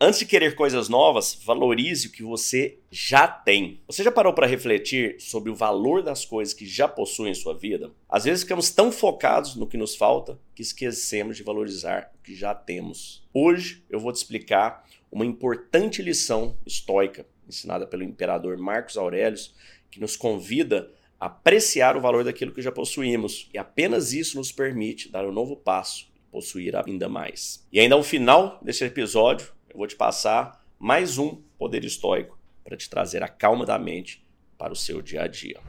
Antes de querer coisas novas, valorize o que você já tem. Você já parou para refletir sobre o valor das coisas que já possuem em sua vida? Às vezes ficamos tão focados no que nos falta que esquecemos de valorizar o que já temos. Hoje eu vou te explicar uma importante lição estoica ensinada pelo imperador Marcos Aurélio, que nos convida a apreciar o valor daquilo que já possuímos, e apenas isso nos permite dar um novo passo possuir ainda mais. E ainda ao final desse episódio, vou te passar mais um poder estoico para te trazer a calma da mente para o seu dia a dia.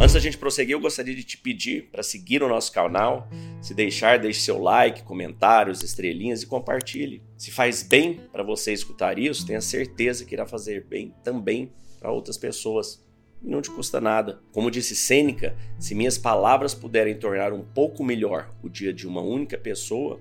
Antes da gente prosseguir, eu gostaria de te pedir para seguir o nosso canal. Se deixar, deixe seu like, comentários, estrelinhas e compartilhe. Se faz bem para você escutar isso, tenha certeza que irá fazer bem também para outras pessoas. E não te custa nada. Como disse Sêneca, se minhas palavras puderem tornar um pouco melhor o dia de uma única pessoa,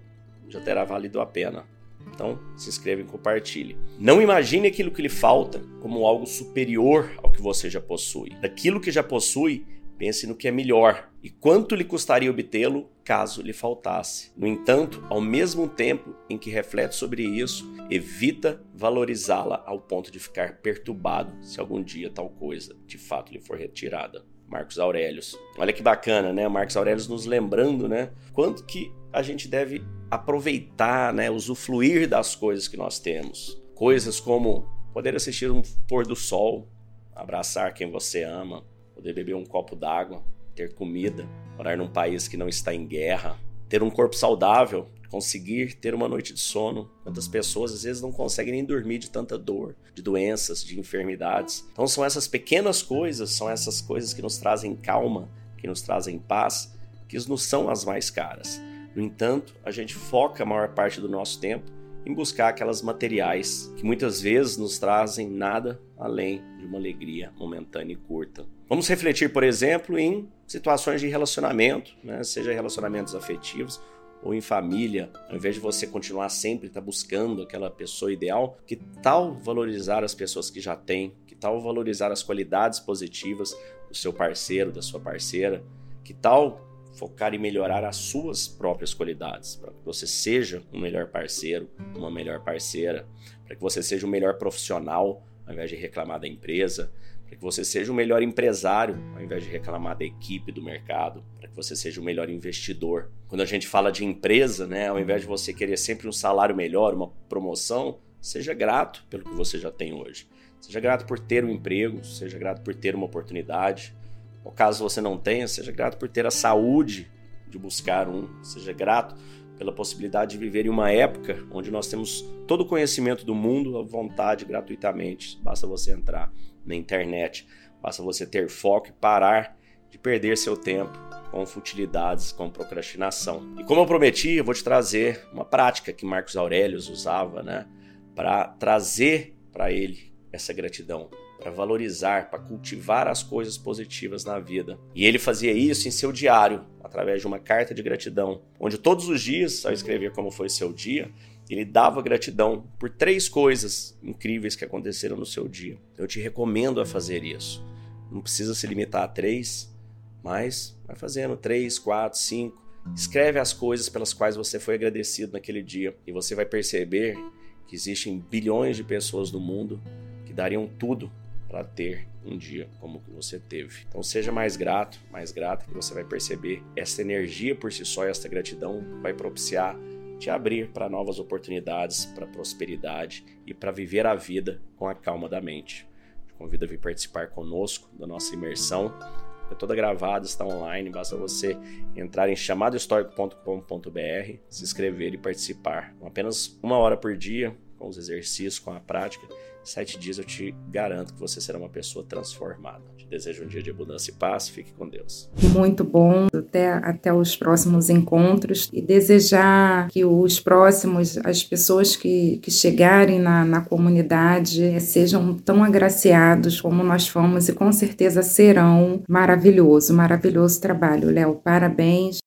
já terá valido a pena. Então, se inscreva e compartilhe. Não imagine aquilo que lhe falta como algo superior ao que você já possui. Daquilo que já possui, pense no que é melhor e quanto lhe custaria obtê-lo caso lhe faltasse. No entanto, ao mesmo tempo em que reflete sobre isso, evita valorizá-la ao ponto de ficar perturbado se algum dia tal coisa de fato lhe for retirada. Marcos Aurelius. Olha que bacana, né? Marcos Aurelius nos lembrando, né? Quanto que a gente deve aproveitar, né? Usufruir das coisas que nós temos. Coisas como poder assistir um pôr do sol, abraçar quem você ama, poder beber um copo d'água, ter comida, morar num país que não está em guerra, ter um corpo saudável, conseguir ter uma noite de sono. Quantas pessoas às vezes não conseguem nem dormir de tanta dor, de doenças, de enfermidades. Então são essas pequenas coisas, são essas coisas que nos trazem calma, que nos trazem paz, que nos são as mais caras. No entanto, a gente foca a maior parte do nosso tempo em buscar aquelas materiais que muitas vezes nos trazem nada além de uma alegria momentânea e curta. Vamos refletir, por exemplo, em situações de relacionamento, né? seja relacionamentos afetivos ou em família, ao invés de você continuar sempre estar tá buscando aquela pessoa ideal, que tal valorizar as pessoas que já tem? Que tal valorizar as qualidades positivas do seu parceiro, da sua parceira? Que tal focar em melhorar as suas próprias qualidades, para que você seja um melhor parceiro, uma melhor parceira, para que você seja um melhor profissional, ao invés de reclamar da empresa, para que você seja um melhor empresário, ao invés de reclamar da equipe do mercado, para que você seja um melhor investidor. Quando a gente fala de empresa, né, ao invés de você querer sempre um salário melhor, uma promoção, seja grato pelo que você já tem hoje. Seja grato por ter um emprego, seja grato por ter uma oportunidade, ou caso você não tenha, seja grato por ter a saúde de buscar um, seja grato pela possibilidade de viver em uma época onde nós temos todo o conhecimento do mundo à vontade, gratuitamente. Basta você entrar na internet, basta você ter foco e parar de perder seu tempo com futilidades, com procrastinação. E como eu prometi, eu vou te trazer uma prática que Marcos Aurelius usava, né, para trazer para ele essa gratidão para valorizar, para cultivar as coisas positivas na vida. E ele fazia isso em seu diário, através de uma carta de gratidão, onde todos os dias, ao escrever como foi seu dia, ele dava gratidão por três coisas incríveis que aconteceram no seu dia. Eu te recomendo a fazer isso. Não precisa se limitar a três, mas vai fazendo três, quatro, cinco. Escreve as coisas pelas quais você foi agradecido naquele dia e você vai perceber que existem bilhões de pessoas no mundo dariam tudo para ter um dia como que você teve. Então seja mais grato, mais grata, que você vai perceber essa energia por si só, essa gratidão vai propiciar te abrir para novas oportunidades, para prosperidade e para viver a vida com a calma da mente. Te convido a vir participar conosco da nossa imersão. É toda gravada, está online, basta você entrar em chamadohistórico.com.br, se inscrever e participar. Com apenas uma hora por dia, com os exercícios, com a prática, sete dias eu te garanto que você será uma pessoa transformada. Te desejo um dia de abundância e paz. Fique com Deus. Muito bom. Até, até os próximos encontros. E desejar que os próximos, as pessoas que, que chegarem na, na comunidade, sejam tão agraciados como nós fomos e com certeza serão. Maravilhoso, maravilhoso trabalho, Léo. Parabéns.